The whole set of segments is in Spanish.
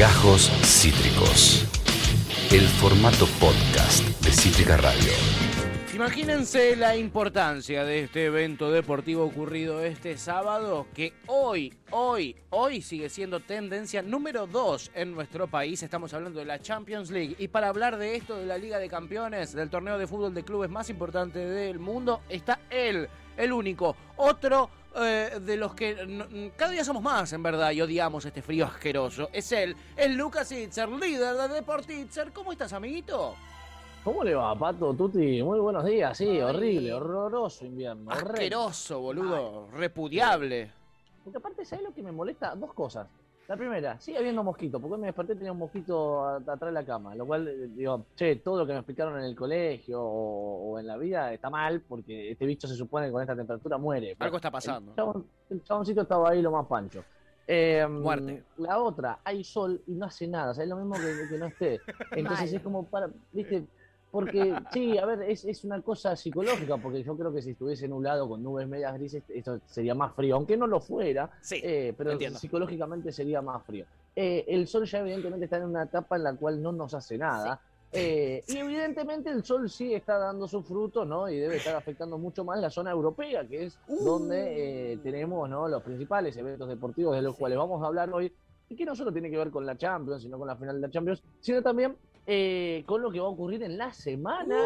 Gajos Cítricos. El formato podcast de Cítrica Radio. Imagínense la importancia de este evento deportivo ocurrido este sábado, que hoy, hoy, hoy sigue siendo tendencia número 2 en nuestro país. Estamos hablando de la Champions League. Y para hablar de esto, de la Liga de Campeones, del torneo de fútbol de clubes más importante del mundo, está él, el único, otro eh, de los que cada día somos más, en verdad, y odiamos este frío asqueroso. Es él, el Lucas Itzer, líder de Deportitzer. ¿Cómo estás, amiguito? ¿Cómo le va, Pato, Tuti? Muy buenos días, sí, Ay. horrible, horroroso invierno. Asqueroso, boludo. Repudiable. Porque aparte, ¿sabes lo que me molesta? Dos cosas. La primera, sigue habiendo mosquito, porque hoy me desperté tenía un mosquito atrás de la cama, lo cual, eh, digo, che, todo lo que me explicaron en el colegio o, o en la vida está mal, porque este bicho se supone que con esta temperatura muere. Algo está pasando. El, el chaboncito estaba ahí lo más pancho. Eh, Muerte. La otra, hay sol y no hace nada, o sea, es lo mismo que, que no esté. Entonces es como para, viste, porque sí, a ver, es, es una cosa psicológica, porque yo creo que si estuviese nublado con nubes medias grises, esto sería más frío, aunque no lo fuera, Sí, eh, pero entiendo. psicológicamente sería más frío. Eh, el sol ya evidentemente está en una etapa en la cual no nos hace nada. eh, y evidentemente el sol sí está dando su fruto, ¿no? Y debe estar afectando mucho más la zona europea, que es Uh. donde tenemos ¿no? los principales eventos deportivos de los cuales vamos a hablar hoy, y que no solo tiene que ver con la Champions, sino con la final de la Champions, sino también eh, con lo que va a ocurrir en la semana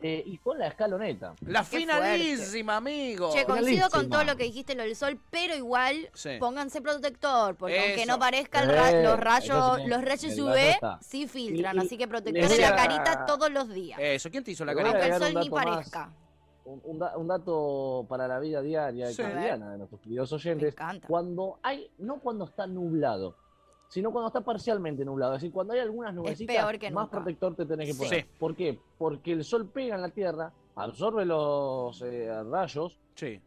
eh, y con la escaloneta. La Qué finalísima, amigo. Che, coincido con todo lo que dijiste lo del sol, pero igual Sí. pónganse protector, porque aunque no parezca el Eh, ra- los rayos, sí, los rayos UV sí filtran, Y- y- así que protector les en la carita todos los días. Eso, ¿quién te hizo la Le voy a aunque el carita? sol ni más. parezca. Un, un da- un dato para la vida diaria y Sí. cotidiana de nuestros queridos Me oyentes. encanta. Cuando hay, no cuando está nublado, sino cuando está parcialmente nublado. Es decir, cuando hay algunas nubecitas, peor que más nunca. protector te tenés que poner. Sí. ¿Por qué? Porque el sol pega en la tierra, absorbe los eh, rayos, Sí.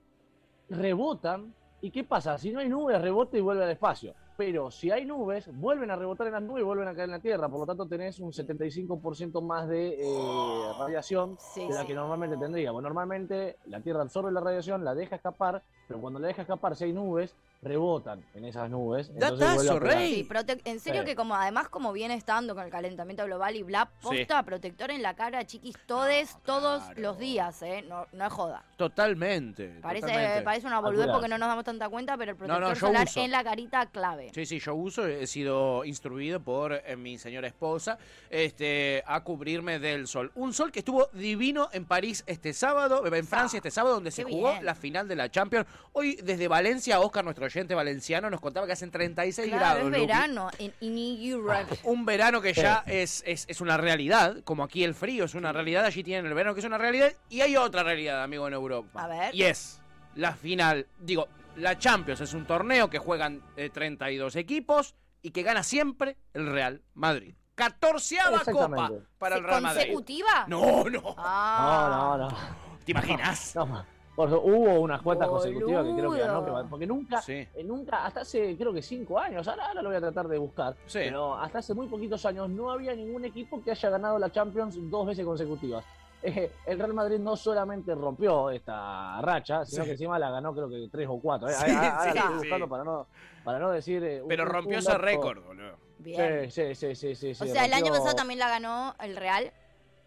rebotan. ¿Y qué pasa? Si no hay nubes, rebota y vuelve al espacio. Pero si hay nubes, vuelven a rebotar en las nubes y vuelven a caer en la Tierra. Por lo tanto, tenés un 75% más de eh, radiación Sí, de la sí. que normalmente tendríamos. Normalmente la Tierra absorbe la radiación, la deja escapar, pero cuando la deja escapar, si hay nubes, rebotan en esas nubes. Datazo, rey. Sí, en serio Sí. que como además como viene estando con el calentamiento global y bla, posta, protector en la cara, chiquis, todes, todos claro. los días, ¿eh? No, no es joda. Totalmente. Parece, totalmente. parece una boludez porque no nos damos tanta cuenta, pero el protector no, solar uso. en la carita clave. Sí, sí, yo uso, he sido instruido por eh, mi señora esposa este, a cubrirme del sol. Un sol que estuvo divino en París este sábado, en Francia este sábado, donde se jugó bien. la final de la Champions. Hoy desde Valencia, Oscar, nuestro oyente valenciano, nos contaba que hacen 36 Claro, grados. es verano en, Europe. Un verano que ya es, es, es una realidad, como aquí el frío es una realidad, allí tienen el verano que es una realidad, y hay otra realidad, amigo, en Europa. A ver. Y es la final, digo, la Champions es un torneo que juegan eh, 32 equipos y que gana siempre el Real Madrid. 14 copa para el Real Madrid. ¿Consecutiva? No, no. Ah. No, no, no. ¿Te imaginas? No, por eso, hubo unas cuantas consecutivas que creo que ganó, porque nunca, Sí. eh, nunca, hasta hace creo que cinco años, ahora, ahora lo voy a tratar de buscar, Sí. pero hasta hace muy poquitos años no había ningún equipo que haya ganado la Champions dos veces consecutivas. Eh, el Real Madrid no solamente rompió esta racha, sino Sí. que encima la ganó creo que tres o cuatro. eh. Sí, Ahora- ahora sí, la estoy sí. buscando para no, para no decir... eh, Pero un- rompió un ese récord, boludo. Bien. Sí, sí, sí, sí, sí. o sea, el año pasado también la ganó el Real.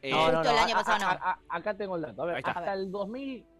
Eh, No, no, Justo no, el año pasado a- no. a- acá tengo el dato. A ver, hasta el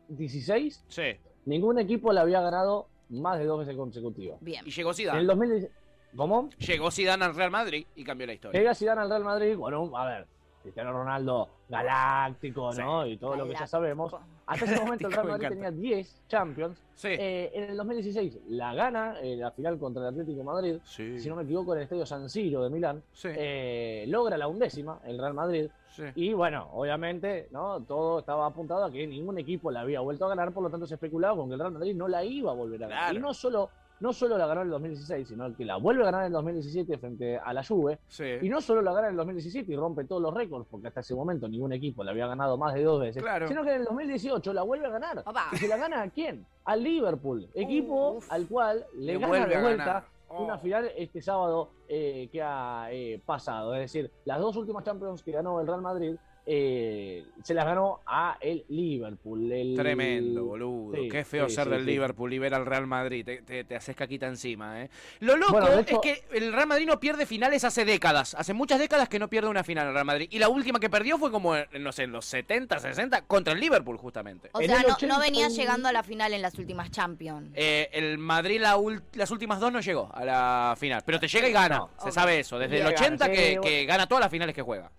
2016 Sí. ningún equipo le había ganado más de dos veces consecutivas. Bien. Y llegó En el Zidane. 2016... ¿Cómo? Llegó Zidane al Real Madrid y cambió la historia. Llega Zidane al Real Madrid, bueno, a ver, Cristiano Ronaldo galáctico, ¿no? Y todo lo que ya sabemos. Hasta ese momento el Real Madrid tenía 10 Champions. Sí. Eh, en el 2016 la gana en la final contra el Atlético de Madrid. sí. Si no me equivoco, en el estadio San Siro de Milán. Sí. Eh, logra la undécima, el Real Madrid. sí. Y bueno, obviamente, ¿no? Todo estaba apuntado a que ningún equipo la había vuelto a ganar, por lo tanto se especulaba con que el Real Madrid no la iba a volver a ganar. Claro. Y no solo, no solo la ganó en el 2016, sino que la vuelve a ganar en el 2017 frente a la Juve. Sí. Y no solo la gana en el 2017 y rompe todos los récords, porque hasta ese momento ningún equipo la había ganado más de dos veces, Claro. sino que en el 2018 la vuelve a ganar. Opa. ¿Y se la gana a quién? Al Liverpool, equipo Uf. al cual le, Le gana de vuelta. Oh. una final este sábado eh, que ha eh, pasado. Es decir, las dos últimas Champions que ganó el Real Madrid eh, se las ganó a el Liverpool. El- Tremendo, boludo. Sí, Qué feo sí, ser sí, del sí. Liverpool y ver al Real Madrid. Te, te, te haces caquita encima, ¿eh? Lo loco Bueno, de hecho- es que el Real Madrid no pierde finales hace décadas. Hace muchas décadas que no pierde una final el Real Madrid. Y la última que perdió fue como, en, no sé, en los 70, 60, contra el Liverpool, justamente. O En sea, no, 80 no venía llegando a la final en las últimas Champions. Eh, el Madrid la las últimas dos no llegó a la final. Pero te llega y gana. No. Se sabe eso. Desde el Llega, 80 sí, que, bueno. que gana todas las finales que juega.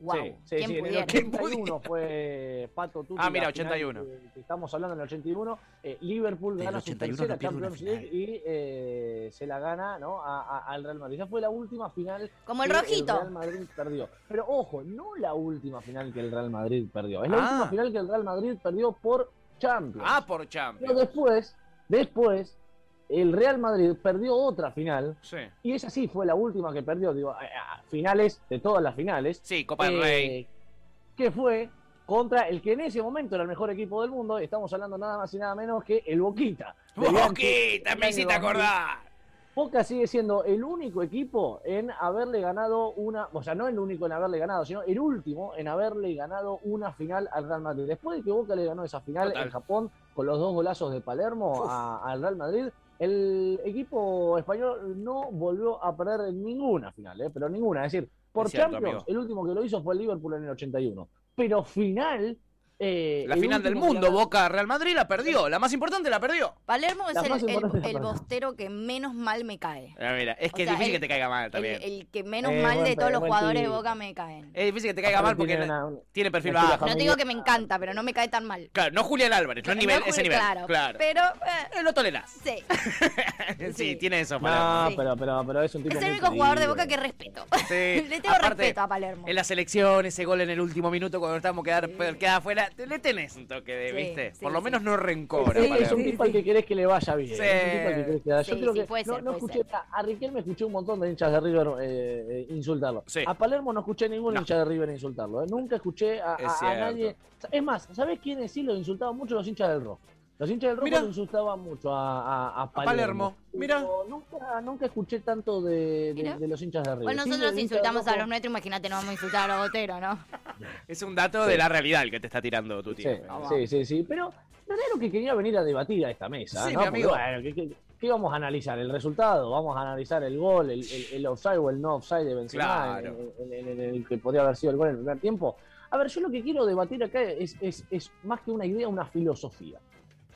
Wow. Sí, sí, ¿Quién sí, en el pudiera? 81 fue Pato Tutti. Ah, mira, la final 81. que- que estamos hablando en el 81. eh, Liverpool gana su 81 tercera no Champions League y eh, se la gana ¿no? a- a- al Real Madrid. Esa fue la última final Como el que rojito. Real Madrid perdió. Pero ojo, no la última final que el Real Madrid perdió. Es la Ah. última final que el Real Madrid perdió por Champions. Ah, por Pero Champions. después, después, el Real Madrid perdió otra final. Sí. Y esa sí fue la última que perdió, digo, a- finales de todas las finales. Sí, Copa del Eh, Rey. Que fue contra el que en ese momento era el mejor equipo del mundo. Estamos hablando nada más y nada menos que el Boquita. Boquita, me hiciste año 2000. acordar. Boca sigue siendo el único equipo en haberle ganado una, o sea, no el único en haberle ganado, sino el último en haberle ganado una final al Real Madrid. Después de que Boca le ganó esa final Total. en Japón con los dos golazos de Palermo a- al Real Madrid, el equipo español no volvió a perder ninguna final, ¿eh? pero ninguna. Es decir, por Es cierto, Champions, amigo. el último que lo hizo fue el Liverpool en el 81. Pero final. Eh, La final del mundo, Boca Real Madrid la perdió. La más importante la perdió. Palermo es el, el- bostero que menos mal me cae. Ah, mira, es O que sea, es difícil el- que te caiga mal también. el que menos Eh, mal de todos los jugadores de. Boca me caen. Es difícil que te caiga mal porque Tiene no- una- tiene perfil bajo. No te digo que me encanta, pero no me cae tan mal. Claro, no Julián Álvarez, no es nivel, No, ese nivel. Claro, Claro. pero eh, lo tolerás. sí. sí, Sí. tiene eso, No, Palermo. Sí. pero, pero, pero es un tipo Es el único jugador de. Boca que respeto. Le tengo respeto a Palermo. En la selección, ese gol en el último minuto cuando estábamos quedar, quedar afuera, te- le tenés un toque de, Sí, ¿viste? sí, Por lo sí. menos no rencor. Sí, a es un tipo al que querés que le vaya bien. Sí. es un tipo al que querés que le vaya- Yo Sí, creo sí, que puede no, ser, no puede escuché, a, a Riquelme escuché un montón de hinchas de River eh, eh, insultarlo. Sí. A Palermo no escuché ningún No. hincha de River insultarlo. eh. Nunca escuché a, Es a- a nadie. Es más, ¿sabés quiénes sí lo insultaban mucho? Los hinchas del rojo. Los hinchas del rojo Mirá. lo insultaban mucho a, a, a Palermo. Palermo. Pero Nunca, nunca escuché tanto de, de- Mirá. de los hinchas de River. Bueno, nosotros insultamos a los nuestros, imagínate, no vamos a insultar a los boteros, ¿no? Es un dato de la realidad el que te está tirando tu Sí, tío. sí, sí, sí. Pero no era lo que quería venir a debatir a esta mesa. Sí, ¿no? mi Porque, amigo. bueno, ¿qué, qué- qué vamos a analizar? ¿El resultado? ¿Vamos a analizar el gol, el, el, el offside o el no offside de Benzema? Claro. El que podría haber sido el gol en el primer tiempo. A ver, yo lo que quiero debatir acá es, es, es más que una idea, una filosofía.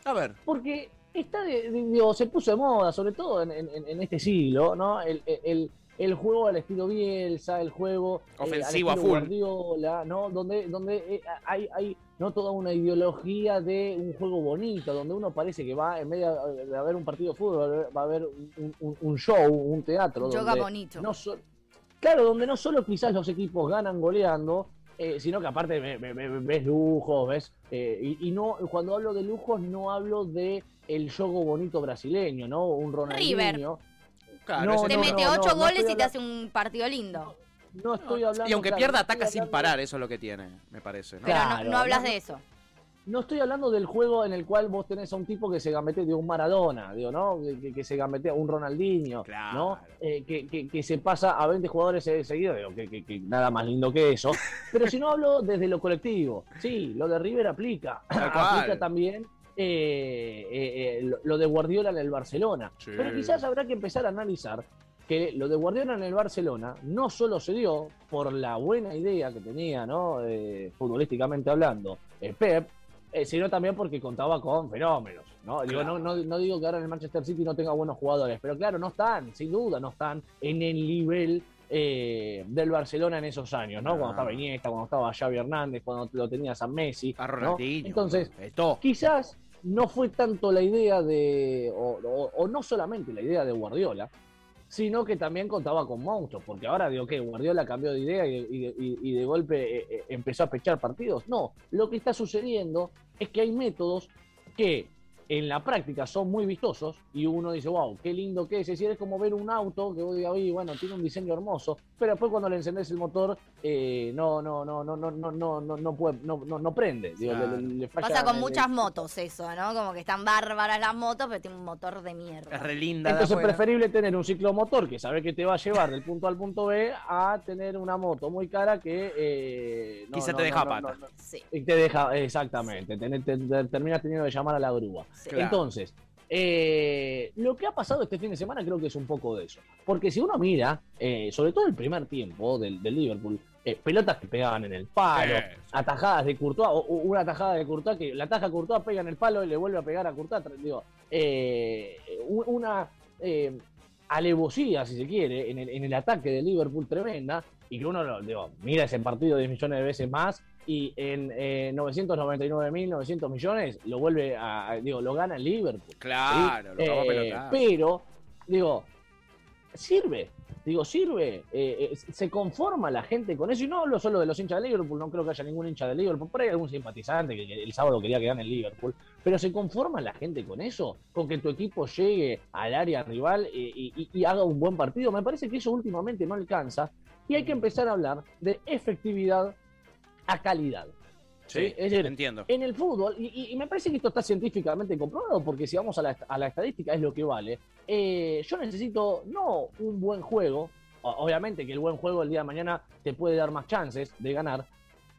A ver, Porque está de- de- digo, se puso de moda, sobre todo en, en- en este siglo, ¿no? El, el- el juego al estilo Bielsa, el juego eh, al Ofensivo a full. Guardiola, ¿no? Donde, donde eh, hay, hay no toda una ideología de un juego bonito, donde uno parece que va, en vez de, de haber un partido de fútbol, va a haber un, un- un show, un teatro. Yoga donde bonito. no so- claro, donde no solo quizás los equipos ganan goleando, eh, sino que aparte ve- ve- ve- ves lujos, ves. eh, y, y no, cuando hablo de lujos, no hablo de el juego bonito brasileño, ¿no? Un Ronaldinho. claro, No, ese Te mete no, ocho no goles y te hace un partido lindo. No estoy hablando. Y aunque claro, pierda, ataca sin parar, eso es lo que tiene, me parece. ¿no? Pero no- Claro, no, hablas no, de eso. No estoy hablando del juego en el cual vos tenés a un tipo que se gambetea de un Maradona, digo, ¿no? Que, que- se gambetea un Ronaldinho, Claro. ¿no? Eh, que, que- que se pasa a 20 jugadores eh, seguidos, digo, que, nada más lindo que eso. Pero si no hablo desde lo colectivo, sí, lo de River aplica. Aplica también eh, eh, eh, lo, lo de Guardiola en el Barcelona. Sí. Pero quizás habrá que empezar a analizar que lo de Guardiola en el Barcelona no solo se dio por la buena idea que tenía, ¿no? Eh, futbolísticamente hablando, Pep, eh, sino también porque contaba con fenómenos, ¿no? Digo, Claro. no, no, no digo que ahora en el Manchester City no tenga buenos jugadores, pero claro, no están, sin duda, no están en el nivel eh, del Barcelona en esos años, ¿no? Cuando estaba Iniesta, cuando estaba Xavi Hernández, cuando lo tenías a Messi, A. Entonces, Esto. quizás no fue tanto la idea de, o, o- o no solamente la idea de Guardiola, sino que también contaba con monstruos, porque ahora digo que Guardiola cambió de idea y, y- de golpe eh, eh, empezó a pechar partidos. No, lo que está sucediendo es que hay métodos que en la práctica son muy vistosos y uno dice, wow, qué lindo que es. Es decir, es como ver un auto que vos digas, oye, bueno, tiene un diseño hermoso, pero después cuando le encendés el motor, eh, no, no, no, no, no, no, no, no, no, puede, no, no, no prende. Digo, Claro. le- le- falla Pasa con el- muchas motos eso, ¿no? Como que están bárbaras las motos, pero tiene un motor de mierda. Es re linda. Entonces es preferible tener un ciclomotor que sabe que te va a llevar del punto A al punto B a tener una moto muy cara que eh, no, Quizá no, te deja no, pata. no, no, Sí. y te deja, exactamente, te, te- te- terminas teniendo que llamar a la grúa. sí. Claro. Eh, lo que ha pasado este fin de semana creo que es un poco de eso. Porque si uno mira, eh, sobre todo el primer tiempo del, del Liverpool, eh, pelotas que pegaban en el palo, atajadas de Courtois, o, o una atajada de Courtois que la ataja Courtois, pega en el palo y le vuelve a pegar a Courtois. Digo, eh, una eh, alevosía, si se quiere, en el, en el ataque de Liverpool tremenda, y que uno lo, digo, mira ese partido 10 millones de veces más, y en eh, 999.900 millones lo vuelve a, a- digo, lo gana el Liverpool. Claro, ¿sí? lo Eh, pero, digo, sirve. Digo, sirve, eh, eh, se conforma la gente con eso, y no hablo solo de los hinchas de Liverpool, no creo que haya ningún hincha de Liverpool, por ahí algún simpatizante que, el sábado quería que gane el Liverpool, pero se conforma la gente con eso, con que tu equipo llegue al área rival eh, y- y haga un buen partido. Me parece que eso últimamente no alcanza, y hay que empezar a hablar de efectividad a calidad. Sí, Es decir, entiendo. en el fútbol, y, y- y me parece que esto está científicamente comprobado, porque si vamos a la, a la estadística es lo que vale, eh, yo necesito no un buen juego, obviamente que el buen juego el día de mañana te puede dar más chances de ganar,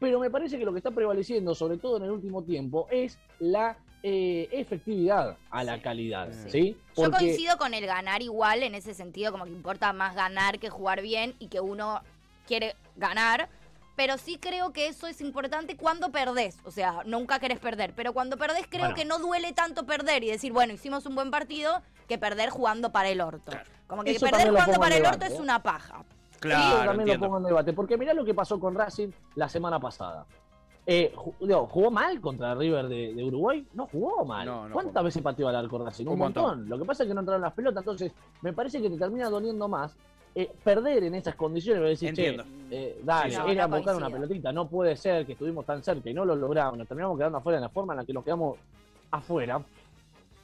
pero me parece que lo que está prevaleciendo, sobre todo en el último tiempo, es la eh, efectividad a la Sí. calidad. Sí. ¿sí? Yo coincido con el ganar igual, en ese sentido, como que importa más ganar que jugar bien y que uno quiere ganar. Pero sí creo que eso es importante cuando perdés. O sea, nunca querés perder. Pero cuando perdés, creo Bueno. que no duele tanto perder y decir, bueno, hicimos un buen partido, que perder jugando para el orto. Claro. Como que Eso perder también jugando para el orto es ¿eh? una paja. Yo Claro, también entiendo. lo pongo en debate, porque mirá lo que pasó con Racing la semana pasada. Eh, digo, ¿Jugó mal contra River de, de Uruguay? No jugó mal. No, no ¿Cuántas jugó. veces pateó al arco Racing? Un, Un montón. montón. Lo que pasa es que no entraron las pelotas, entonces me parece que te termina doliendo más eh, perder en esas condiciones. y decir, che, Entiendo. eh, dale, Sí, sí. era No, no buscar una pelotita. No puede ser que estuvimos tan cerca y no lo logramos. Nos terminamos quedando afuera en la forma en la que nos quedamos afuera.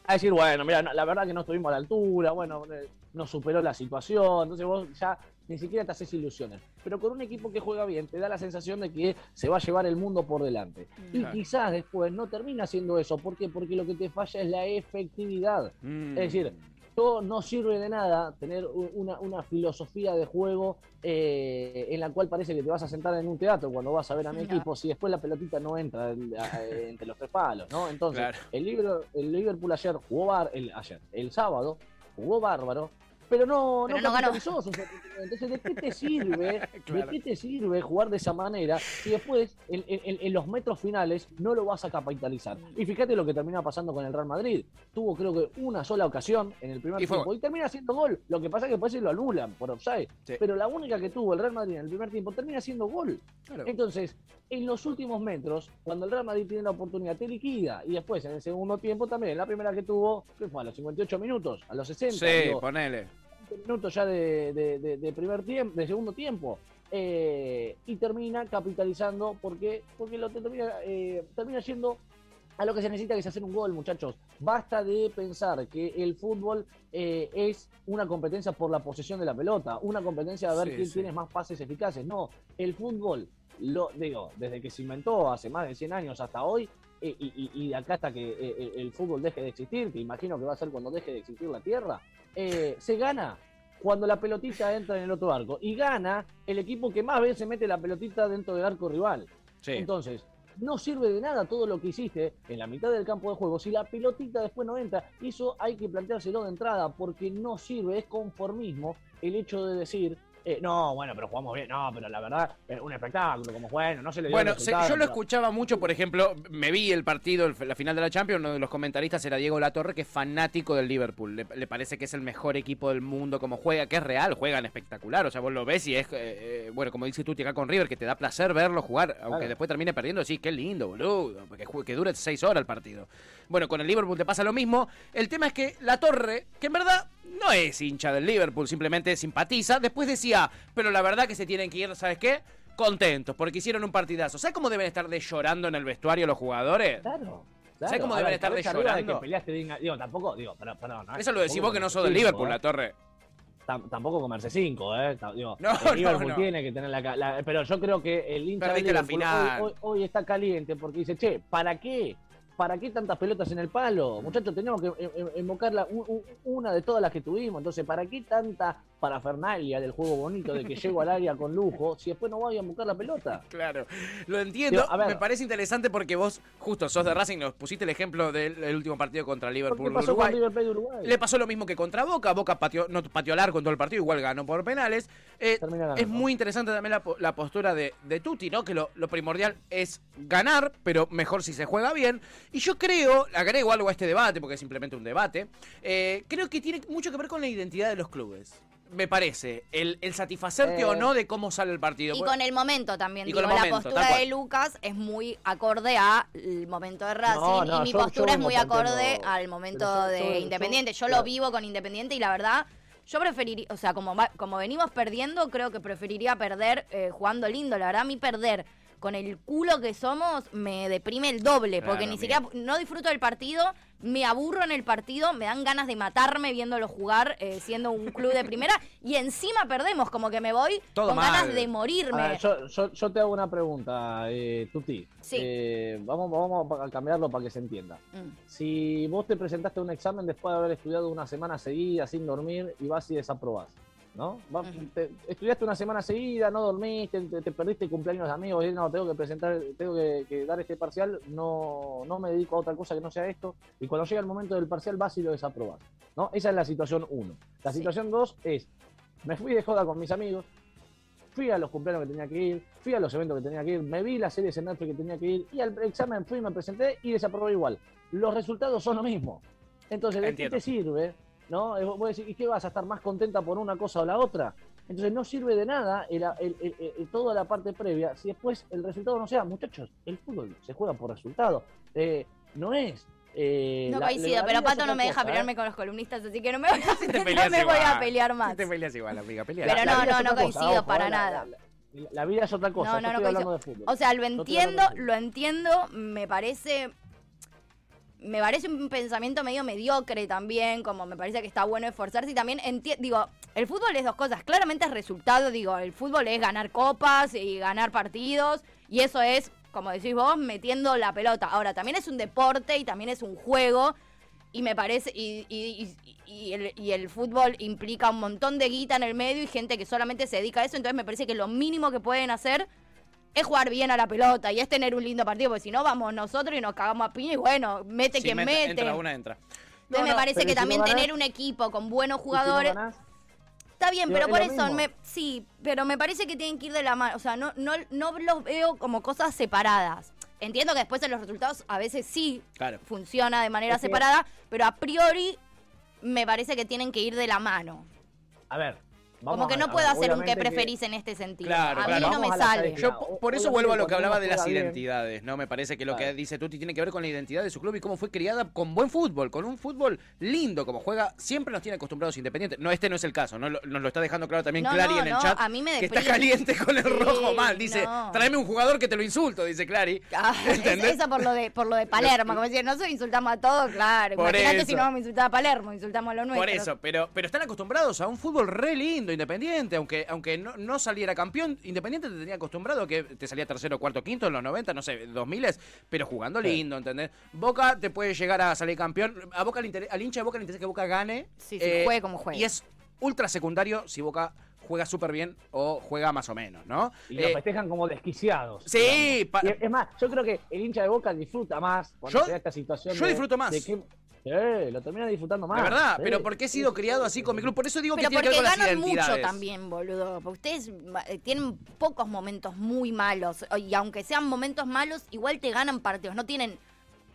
A decir, bueno, mira, no, la verdad que no estuvimos a la altura, bueno, eh, nos superó la situación, entonces vos ya ni siquiera te haces ilusiones. Pero con un equipo que juega bien, te da la sensación de que se va a llevar el mundo por delante. Y Claro. quizás después no termina siendo eso. ¿Por qué? Porque lo que te falla es la efectividad. Mm. Es decir, no, no sirve de nada tener una, una filosofía de juego eh, en la cual parece que te vas a sentar en un teatro cuando vas a ver a mi No. equipo si después la pelotita no entra entre los tres palos, ¿no? Entonces, Claro. el, Liverpool, el Liverpool ayer jugó bar, el, ayer, el sábado jugó bárbaro, pero no, Pero no no ganó. oportunidades. Entonces, ¿de qué te sirve? Claro. ¿De qué te sirve jugar de esa manera si después en, en- en los metros finales no lo vas a capitalizar? Y fíjate lo que termina pasando con el Real Madrid. Tuvo creo que una sola ocasión en el primer Y fue tiempo y termina haciendo gol. Lo que pasa es que después se lo anulan por offside. Sí. Pero la única que tuvo el Real Madrid en el primer tiempo termina siendo gol. Claro. Entonces, en los últimos metros, cuando el Real Madrid tiene la oportunidad, te liquida. Y después, en el segundo tiempo también, la primera que tuvo, ¿qué fue? A los 58 minutos, a los 60. Sí, digo, ponele. 20 minutos ya de, de- primer tiempo, de segundo tiempo. eh, y termina capitalizando porque, porque lo termina, eh, termina yendo a lo que se necesita que es hacer un gol, muchachos. Basta de pensar que el fútbol eh, es una competencia por la posesión de la pelota, una competencia de ver Sí, quién sí. tiene más pases eficaces. No, el fútbol, lo digo, desde que se inventó hace más de 100 años hasta hoy, y, y- y de acá hasta que eh, eh, el fútbol deje de existir, que imagino que va a ser cuando deje de existir la Tierra, eh, se gana cuando la pelotita entra en el otro arco. Y gana el equipo que más veces mete la pelotita dentro del arco rival. Sí. Entonces, no sirve de nada todo lo que hiciste en la mitad del campo de juego si la pelotita después no entra. Y Eso hay que planteárselo de entrada porque no sirve, es conformismo el hecho de decir, eh, no, bueno, pero jugamos bien, no, pero la verdad, es un espectáculo, como bueno, no se le dio Bueno, se- yo lo escuchaba mucho, por ejemplo, me vi el partido, el- la final de la Champions, uno de los comentaristas era Diego Latorre, que es fanático del Liverpool. Le, le parece que es el mejor equipo del mundo como juega, que es real, juegan espectacular. O sea, vos lo ves y es, eh, eh, bueno, como dice tú, acá con River, que te da placer verlo jugar, aunque Claro. después termine perdiendo, sí, qué lindo, boludo, que, que dure seis horas el partido. Bueno, con el Liverpool te pasa lo mismo. El tema es que La Torre, que en verdad no es hincha del Liverpool, simplemente simpatiza, después decía, pero la verdad que se tienen que ir, ¿sabes qué? Contentos, porque hicieron un partidazo. ¿Sabes cómo deben estar de llorando en el vestuario los jugadores? Claro. ¿Sabes cómo a deben ver, estar de llorando? que peleaste Digo, tampoco, digo, no, Eso lo decís vos que no sos del Liverpool, ¿eh? la torre. Tam- tampoco comerse cinco, ¿eh? Digo, No, el Liverpool no, no. tiene que tener la, la- Pero yo creo que el hincha de la Liverpool final. Hoy, hoy- hoy está caliente porque dice, che, ¿para qué? ¿Para qué tantas pelotas en el palo? Muchachos, teníamos que eh, eh, invocar la- una de todas las que tuvimos. Entonces, ¿para qué tanta parafernalia del juego bonito de que llego al área con lujo si después no voy a invocar la pelota? Claro, lo entiendo. Digo, a ver. Me parece interesante porque vos, justo, sos de Racing, nos pusiste el ejemplo del, del último partido contra ¿Por Liverpool pasó Uruguay. con de Uruguay? Le pasó lo mismo que contra Boca. Boca pateó, no pateó largo en todo el partido, igual ganó por penales. Eh, es muy interesante también la, po- la postura de, de Tuti, ¿no? Que lo, lo primordial es ganar, pero mejor si se juega bien. Y yo creo, agrego algo a este debate, porque es simplemente un debate, eh, creo que tiene mucho que ver con la identidad de los clubes. Me parece. El, el satisfacerte Eh. o no de cómo sale el partido. Y con el momento también. Y Digo, con el la momento, postura de Lucas es muy acorde al momento de Racing No, no, y mi yo- postura yo es muy acorde al momento de yo- Independiente. Yo, lo vivo con Independiente y la verdad, yo preferiría, o sea, como, va- como venimos perdiendo, creo que preferiría perder eh, jugando lindo. La verdad, a mí perder con el culo que somos me deprime el doble, porque ni siquiera no disfruto del partido, me aburro en el partido, me dan ganas de matarme viéndolo jugar, eh, siendo un club de primera, y encima perdemos, como que me voy Todo con mal. ganas de morirme. A ver, yo, yo- yo te hago una pregunta, eh, Tuti. Sí. Eh, vamos, vamos a cambiarlo para que se entienda. Mm. Si vos te presentaste a un examen después de haber estudiado una semana seguida sin dormir y vas y desaprobás, ¿no? Va- te- estudiaste una semana seguida, no dormiste, te, te perdiste cumpleaños de amigos, y no, tengo que presentar, tengo que, que dar este parcial, no, no me dedico a otra cosa que no sea esto, y cuando llega el momento del parcial vas y lo desaprobás, ¿no? Esa es la situación 1. La Sí. situación 2 es, me fui de joda con mis amigos, fui a los cumpleaños que tenía que ir, fui a los eventos que tenía que ir, me vi las series en Netflix que tenía que ir y al examen fui, me presenté y desaprobé igual. Los resultados son lo mismo. Entonces, ¿de qué te sirve? ¿No? Vos decís, ¿y qué vas a estar más contenta por una cosa o la otra? Entonces no sirve de nada el- el- el- el- toda la parte previa si después el resultado no sea. Muchachos, el fútbol se juega por resultado. Eh, no es... eh, No la- coincido, la pero Pato no me deja cosa, ¿eh? pelearme con los columnistas, así que no me voy a, te no peleas me voy a igual. pelear más. Te peleas igual, amiga, pelea. Pero La no, no, no cosa, coincido ojo, para la- nada. La, la vida es otra cosa. No, no, no estoy hablando de coincido. fútbol. O sea, lo entiendo, lo entiendo, me parece me parece un pensamiento medio mediocre también, como me parece que está bueno esforzarse y también digo, el fútbol es dos cosas, claramente es resultado, digo, el fútbol es ganar copas y ganar partidos y eso es, como decís vos, metiendo la pelota. Ahora, también es un deporte y también es un juego y me parece, y, y- y- y el, y el fútbol implica un montón de guita en el medio y gente que solamente se dedica a eso, entonces me parece que lo mínimo que pueden hacer es jugar bien a la pelota y es tener un lindo partido, porque si no vamos nosotros y nos cagamos a piña y bueno, mete quien mete- mete. Entra una, entra. Entonces me parece que si no también ganás- tener un equipo con buenos ¿Y si no jugadores... Está bien, pero es por eso, me, sí, pero me parece que tienen que ir de la mano. O sea, no, no, no los veo como cosas separadas. Entiendo que después en los resultados a veces sí Claro. funciona de manera Es que- separada, pero a priori me parece que tienen que ir de la mano. A ver. Como que no a puedo hacer un que- preferís en este sentido. Claro, a claro. mí no me sale. Yo po- por eso Obviamente vuelvo a lo que hablaba de las bien- identidades, ¿no? Me parece que lo que dice Tuti tiene que ver con la identidad de su club y cómo fue criada con buen fútbol, con un fútbol lindo, como juega, siempre nos tiene acostumbrados Independiente. No, este no es el caso, ¿no? Lo- nos lo está dejando claro también No, Clary no, en el no, chat, a mí me que está caliente con el Sí, rojo mal. Dice, no. tráeme un jugador que te lo insulto, dice Clary. Ah, eso por lo de por lo de Palermo, como decir, nosotros insultamos a todos, claro. Por Imagínate si no vamos a insultar a Palermo, insultamos a lo nuestro. Por eso, pero, pero están acostumbrados a un fútbol re lindo, Independiente, aunque, aunque no, no saliera campeón, Independiente te tenía acostumbrado a que te salía tercero, cuarto, quinto en los 90, no sé, 2000, pero jugando Sí. lindo, ¿entendés? Boca te puede llegar a salir campeón, a Boca al hincha de Boca le interesa que Boca gane. Sí, juegue como juegue. Y es ultra secundario si Boca juega súper bien o juega más o menos, ¿no? Y lo Eh, festejan como desquiciados. sí, pa- es más, yo creo que el hincha de Boca disfruta más cuando Yo- se da esta situación. yo de- disfruto más. de que- Sí, lo termina disfrutando más. de verdad, sí. pero porque he sido criado así con mi club, por eso digo Pero que tiene que porque ver con las ganan mucho también, boludo. Porque ustedes eh, tienen pocos momentos muy malos. Y aunque sean momentos malos, igual te ganan partidos. No tienen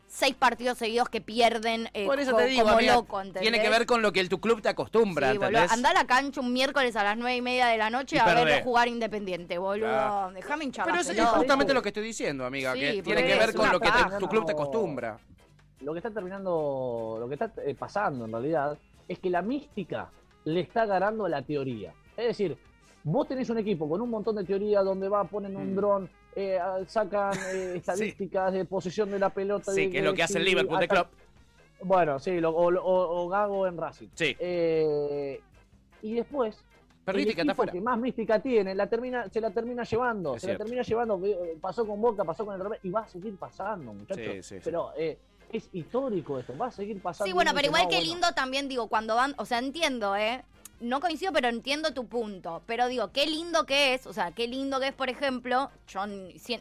seis partidos seguidos que pierden eh, Por eso co- te digo, como amiga, loco, ¿entendés? tiene que ver con lo que el, tu club te acostumbra, Sí, boludo. ¿entendés? Andá a la cancha un miércoles a las nueve y media de la noche Y a perdés. verlo jugar Independiente, boludo. Claro. Déjame hinchar Pero es, es justamente lo que estoy diciendo, amiga, Sí, que porque tiene que ver con lo que te- tu club te acostumbra. Lo que está terminando, lo que está eh, pasando en realidad, es que la mística le está ganando a la teoría. Es decir, vos tenés un equipo con un montón de teoría donde va, ponen un Mm. dron, eh, sacan eh, estadísticas de posesión de la pelota. Sí, de- que es lo que hace el Liverpool de Klopp. Bueno, sí, lo- o, o- o Gago en Racing. Sí. Eh, y después, el equipo afuera. que más mística tiene, la termina, se la termina llevando, Es se la termina llevando, pasó con Boca, pasó con el Real y va a seguir pasando, muchachos. Sí, sí, sí. Pero eh, es histórico esto, va a seguir pasando. Sí, bueno, pero igual no, que bueno, lindo también, digo, cuando van, o sea, entiendo, ¿eh? No coincido, pero entiendo tu punto. Pero digo, qué lindo que es, o sea, qué lindo que es, por ejemplo, yo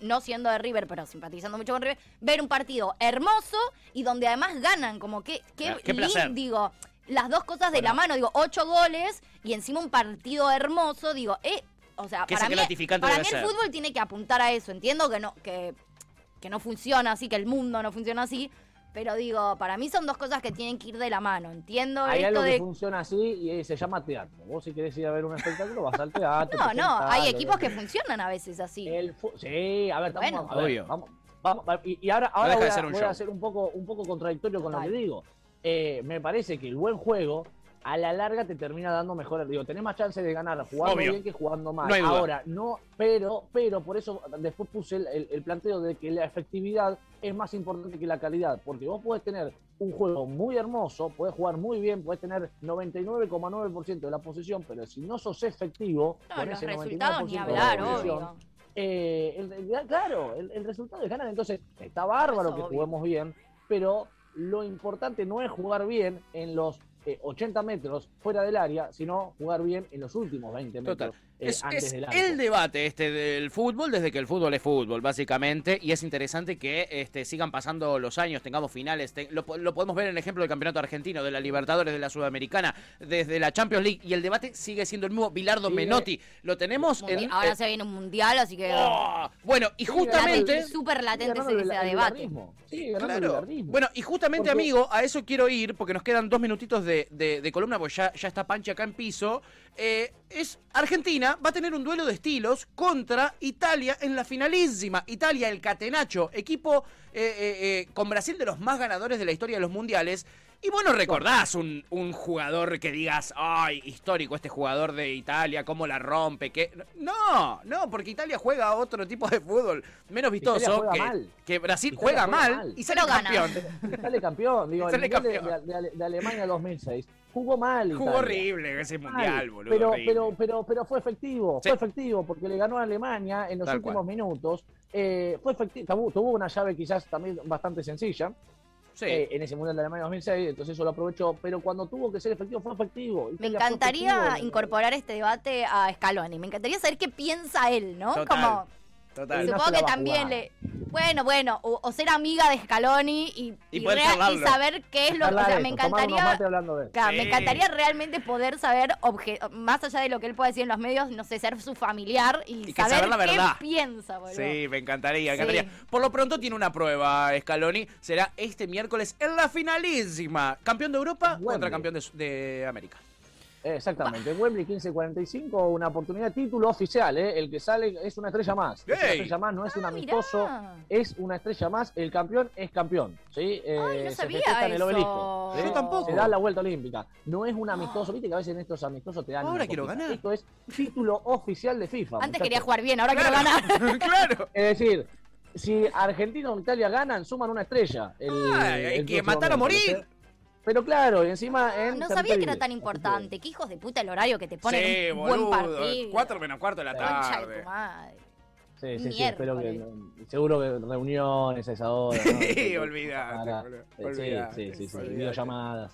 no siendo de River, pero simpatizando mucho con River, ver un partido hermoso y donde además ganan, como que, qué, qué lin- placer. digo, las dos cosas de la mano, digo, ocho goles y encima un partido hermoso, digo, eh, o sea, para mí, gratificante para mí el ser. fútbol tiene que apuntar a eso, entiendo que no, que, que no funciona así, que el mundo no funciona así, pero digo, para mí son dos cosas que tienen que ir de la mano. Entiendo Hay esto algo que funciona así y eh, se llama teatro. Vos si querés ir a ver un espectáculo, vas al teatro. No, no, hay equipos que funcionan a veces así. El fu- sí, a ver, estamos, Bueno. a ver, vamos, vamos, y, y ahora, ahora voy, a, voy a ser un poco, un poco contradictorio con lo que digo. Eh, me parece que el buen juego a la larga te termina dando mejor. Digo, tenés más chance de ganar jugando Obvio. bien que jugando mal. No hay duda. Ahora, no, pero, pero por eso después puse el, el- el planteo de que la efectividad es más importante que la calidad. Porque vos podés tener un juego muy hermoso, podés jugar muy bien, podés tener 99,9% de la posesión, pero si no sos efectivo, No, con los ese resultados 99% ni de hablar, posesión, obvio. eh, el- el- claro, el, el resultado es ganar. Entonces, está bárbaro Eso, que obvio. juguemos bien, pero lo importante no es jugar bien en los eh, 80 metros fuera del área, sino jugar bien en los últimos 20 metros. Eh, Es, antes es del el debate este del fútbol desde que el fútbol es fútbol, básicamente, y es interesante que este, sigan pasando los años, tengamos finales, te- lo, po- lo podemos ver en el ejemplo del campeonato argentino, de la Libertadores, de la Sudamericana, desde la Champions League, y el debate sigue siendo el mismo. Bilardo Sigue. Menotti, lo tenemos en... Ahora eh, se viene un mundial, así que. ¡oh! Bueno, y justamente... Súper latente ese, debate. el Claro. Bueno, y justamente, Porque- amigo, a eso quiero ir, porque nos quedan dos minutitos de, de- de columna, porque ya, ya está Panchi acá en piso. Eh, es Argentina va a tener un duelo de estilos contra Italia en la finalísima. Italia, el Catenacho, equipo eh, eh, eh, con Brasil de los más ganadores de la historia de los mundiales. Y bueno, recordás un, un jugador que digas, ay, histórico este jugador de Italia, cómo la rompe, que... No, no, porque Italia juega otro tipo de fútbol menos vistoso juega que, mal. que Brasil Italia juega, juega mal, mal. y sale gana. campeón. Sale campeón, digo, Sale campeón. de- de Ale- de Alemania 2006 jugó mal. Jugó Italia. horrible ese Mal, mundial, boludo. Pero, horrible. pero, pero, pero fue efectivo, Sí. fue efectivo porque le ganó a Alemania en los Tal últimos cual. minutos. Eh, fue efectivo, tuvo, una llave quizás también bastante sencilla Sí. eh, en ese mundial de Alemania 2006, entonces eso lo aprovechó. Pero cuando tuvo que ser efectivo, fue efectivo. Me encantaría efectivo. incorporar este debate a Scaloni. Me encantaría saber qué piensa él, ¿no? Total. Como. Total. No Supongo que también le. Bueno, bueno, o, o ser amiga de Scaloni y, Y saber qué es lo que. O sea, me encantaría. de. Claro, Sí. me encantaría realmente poder saber, obje- más allá de lo que él puede decir en los medios, no sé, ser su familiar y, saber, saber la verdad. qué piensa, boludo. Sí, me encantaría, me Sí. encantaría. Por lo pronto tiene una prueba, Scaloni. Será este miércoles en la finalísima. Campeón de Europa Wembley. contra campeón de, de América. Exactamente, en Wembley 1545, una oportunidad, título oficial, ¿eh? el que sale es una estrella más. Es una estrella más, no es un Ah, amistoso, mirá. es una estrella más, el campeón es campeón. ¿sí? Eh, Ay, no se sabía en el obelisco. ¿sí? Yo tampoco. Se da la vuelta olímpica. No es un amistoso, viste que a veces en estos amistosos te dan. Ahora quiero ganar. Esto es título oficial de FIFA. Antes quería jugar bien, ahora quiero ganar. claro. Es decir, si Argentina o Italia ganan, suman una estrella. El, Ay, hay el que matar o miércoles, morir. Pero claro, y encima en. No sabía que era tan importante. Qué hijos de puta el horario que te ponen Sí, un buen boludo. partido. Cuatro menos cuarto de la Concha de tarde. tu madre. Sí, sí, sí, espero que. Seguro que reuniones a esa hora. ¿no? Sí, olvidate, Sí, olvidate, sí, sí, sí, olvidate. videollamadas.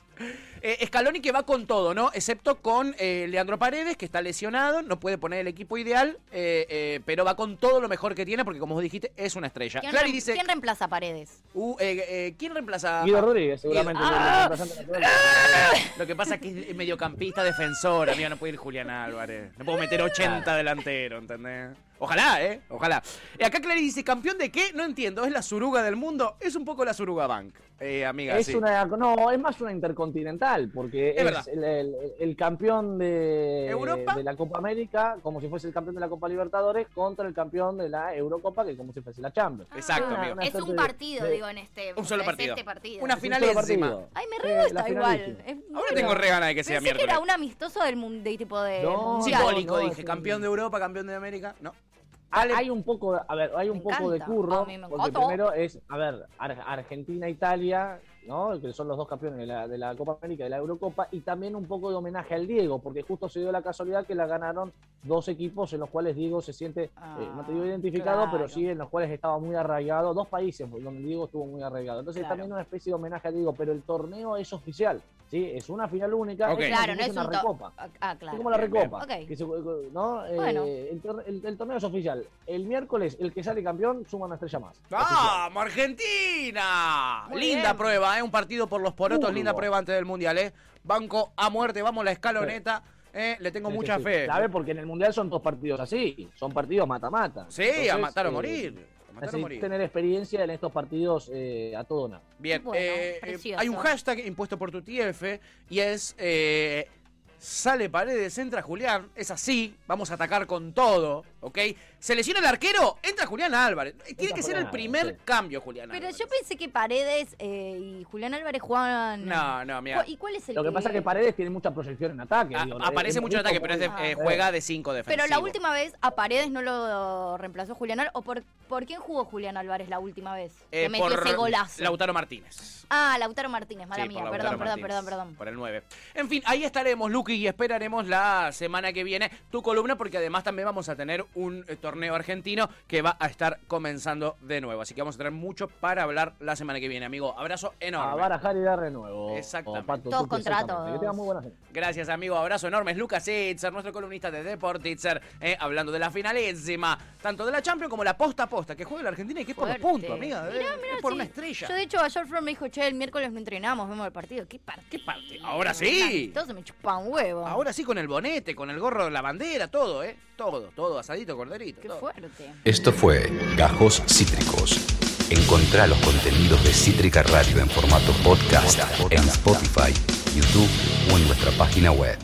Eh, Scaloni que va con todo, ¿no? Excepto con eh, Leandro Paredes, que está lesionado, no puede poner el equipo ideal, eh, eh, pero va con todo lo mejor que tiene, porque como vos dijiste, es una estrella. ¿Quién, Clary dice, quién reemplaza a Paredes? uh, eh, eh, ¿quién reemplaza? Guido a- Rodríguez, seguramente. Guido- ¡Ah! Lo que pasa es que es mediocampista defensor, amigo, no puede ir Julián Álvarez. No puedo meter 80 delantero, ¿entendés? Ojalá, ¿eh? Ojalá. Y acá Clary dice, ¿campeón de qué? No entiendo, ¿es la suruga del mundo? Es un poco la suruga bank, eh, amiga. Es sí. una, no, es más una intercontinental, porque Es es, verdad. el, el- el campeón de, ¿Europa? de la Copa América, como si fuese el campeón de la Copa Libertadores, contra el campeón de la Eurocopa, que como si fuese la Champions. Exacto, Ah, amigo. Una Es un partido, de- digo, en este. Un solo es partido. este partido. Una un final encima. partido. Ay, me Eh, re gusta igual. Es Ahora tengo re ganas de que sea Pensé que era un amistoso del mun- de tipo de. No. Simbólico, no, dije, campeón de Europa, campeón de América. No. Ale- Hay un poco, a ver, hay un Me poco de curro, porque primero es, a ver, Ar- Argentina, Italia, ¿no? Que son los dos campeones de la, de la Copa América y de la Eurocopa, y también un poco de homenaje al Diego, porque justo se dio la casualidad que la ganaron dos equipos en los cuales Diego se siente, eh, no te digo Ah, identificado, pero sí en los cuales estaba muy arraigado, dos países donde Diego estuvo muy arraigado. Entonces Claro. también una especie de homenaje a Diego, pero el torneo es oficial, ¿sí? Es una final única, Ok. es como Claro, no es un una recopa. Ah, claro. Es como la recopa. Ok. que se- ¿no? Eh, Bueno. el, tor- el- el torneo es oficial. El miércoles, el que sale campeón suma una estrella más. Oficial. ¡Vamos, Argentina! Muy linda bien. prueba, ¿eh? Un partido por los porotos, Turbo. linda prueba antes del Mundial, ¿eh? Banco a muerte, vamos la escaloneta. ¿eh? Le tengo Sí, mucha sí. fe. Clave porque en el mundial son dos partidos así. Son partidos mata-mata. Sí, Entonces, a matar o eh, morir. A matar o morir. tener experiencia en estos partidos eh, a todo nada. Bien, Bueno, hay un hashtag impuesto por tu TF y es eh, sale Paredes, entra Julián, es así, vamos a atacar con todo, ¿ok? Se lesiona el arquero, entra Julián Álvarez. Tiene Entra que ser Julián el primer Álvarez, sí. cambio, Julián Pero Álvarez. yo pensé que Paredes eh, y Julián Álvarez jugaban. No, no, mira. ¿Y cuál es el Lo que pasa es que Paredes tiene mucha proyección en ataque. A- digo, aparece es mucho en ataque, pero es de- común. eh, juega de 5 defensivo. Pero la última vez a Paredes no lo reemplazó Julián Álvarez. ¿O por, por quién jugó Julián Álvarez la última vez? Eh, que metió por ese golazo. Lautaro Martínez. Ah, Lautaro Martínez, mala Sí, por mía. Lautaro Perdón, perdón, Martínez, perdón, perdón. Por el 9. En fin, ahí estaremos, Luqui, y esperaremos la semana que viene tu columna, porque además también vamos a tener un eh, torneo argentino que va a estar comenzando de nuevo. Así que vamos a tener mucho para hablar la semana que viene, amigo. Abrazo A enorme. barajar y dar de nuevo. Exactamente. Pato, Todos contra todos. Que tengan muy buena semana. Gracias, amigo. Abrazo enorme. Es Lucas Itzer, nuestro columnista de Deportitzer, eh, hablando de la finalísima, tanto de la Champions como la posta a posta, que juega la Argentina y que es por los Fuerte. puntos, amiga. Mirá, mirá, es por sí. una estrella. Yo, de hecho, ayer Flor me dijo, che, el miércoles no entrenamos, vemos el partido. ¿Qué partido? ¿Qué parte? Ahora sí. Entonces me chupa un huevo. Ahora sí con el bonete, con el gorro de la bandera, todo, ¿eh? Todo, todo, asadito, corderito. Qué todo. fuerte. Esto fue Gajos Cítricos. Encontrá los contenidos de Cítrica Radio en formato podcast en Spotify, YouTube o en nuestra página web.